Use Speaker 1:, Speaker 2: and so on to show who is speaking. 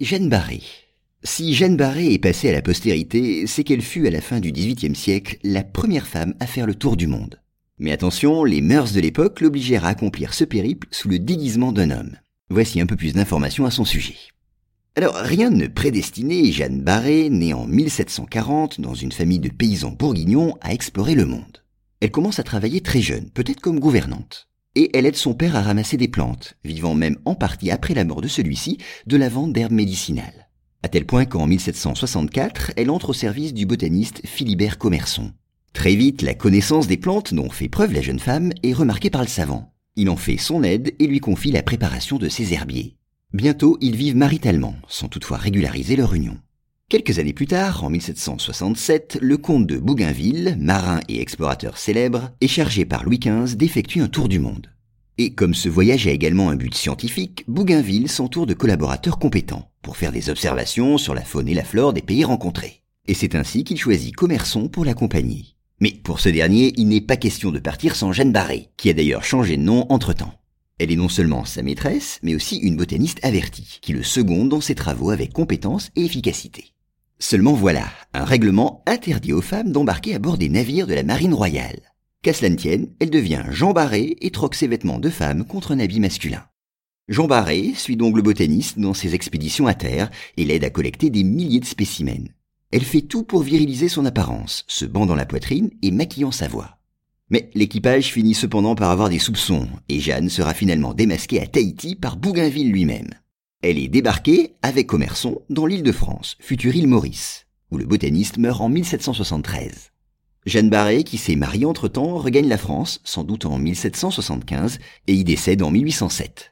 Speaker 1: Jeanne Barré Si Jeanne Barré est passée à la postérité, c'est qu'elle fut à la fin du XVIIIe siècle la première femme à faire le tour du monde. Mais attention, les mœurs de l'époque l'obligèrent à accomplir ce périple sous le déguisement d'un homme. Voici un peu plus d'informations à son sujet. Alors, rien ne prédestinait Jeanne Barré, née en 1740 dans une famille de paysans bourguignons, à explorer le monde. Elle commence à travailler très jeune, peut-être comme gouvernante. Et elle aide son père à ramasser des plantes, vivant même en partie après la mort de celui-ci de la vente d'herbes médicinales. À tel point qu'en 1764, elle entre au service du botaniste Philibert Commerson. Très vite, la connaissance des plantes dont fait preuve la jeune femme est remarquée par le savant. Il en fait son aide et lui confie la préparation de ses herbiers. Bientôt, ils vivent maritalement, sans toutefois régulariser leur union. Quelques années plus tard, en 1767, le comte de Bougainville, marin et explorateur célèbre, est chargé par Louis XV d'effectuer un tour du monde. Et comme ce voyage a également un but scientifique, Bougainville s'entoure de collaborateurs compétents pour faire des observations sur la faune et la flore des pays rencontrés. Et c'est ainsi qu'il choisit Commerçon pour l'accompagner. Mais pour ce dernier, il n'est pas question de partir sans Jeanne Barré, qui a d'ailleurs changé de nom entre-temps. Elle est non seulement sa maîtresse, mais aussi une botaniste avertie, qui le seconde dans ses travaux avec compétence et efficacité. Seulement voilà, un règlement interdit aux femmes d'embarquer à bord des navires de la marine royale. Qu'à cela ne tienne, elle devient Jean Barré et troque ses vêtements de femme contre un habit masculin. Jean Barré suit donc le botaniste dans ses expéditions à terre et l'aide à collecter des milliers de spécimens. Elle fait tout pour viriliser son apparence, se bandant la poitrine et maquillant sa voix. Mais l'équipage finit cependant par avoir des soupçons, et Jeanne sera finalement démasquée à Tahiti par Bougainville lui-même. Elle est débarquée, avec Commerson, dans l'île de France, future île Maurice, où le botaniste meurt en 1773. Jeanne Barré, qui s'est mariée entre-temps, regagne la France, sans doute en 1775, et y décède en 1807.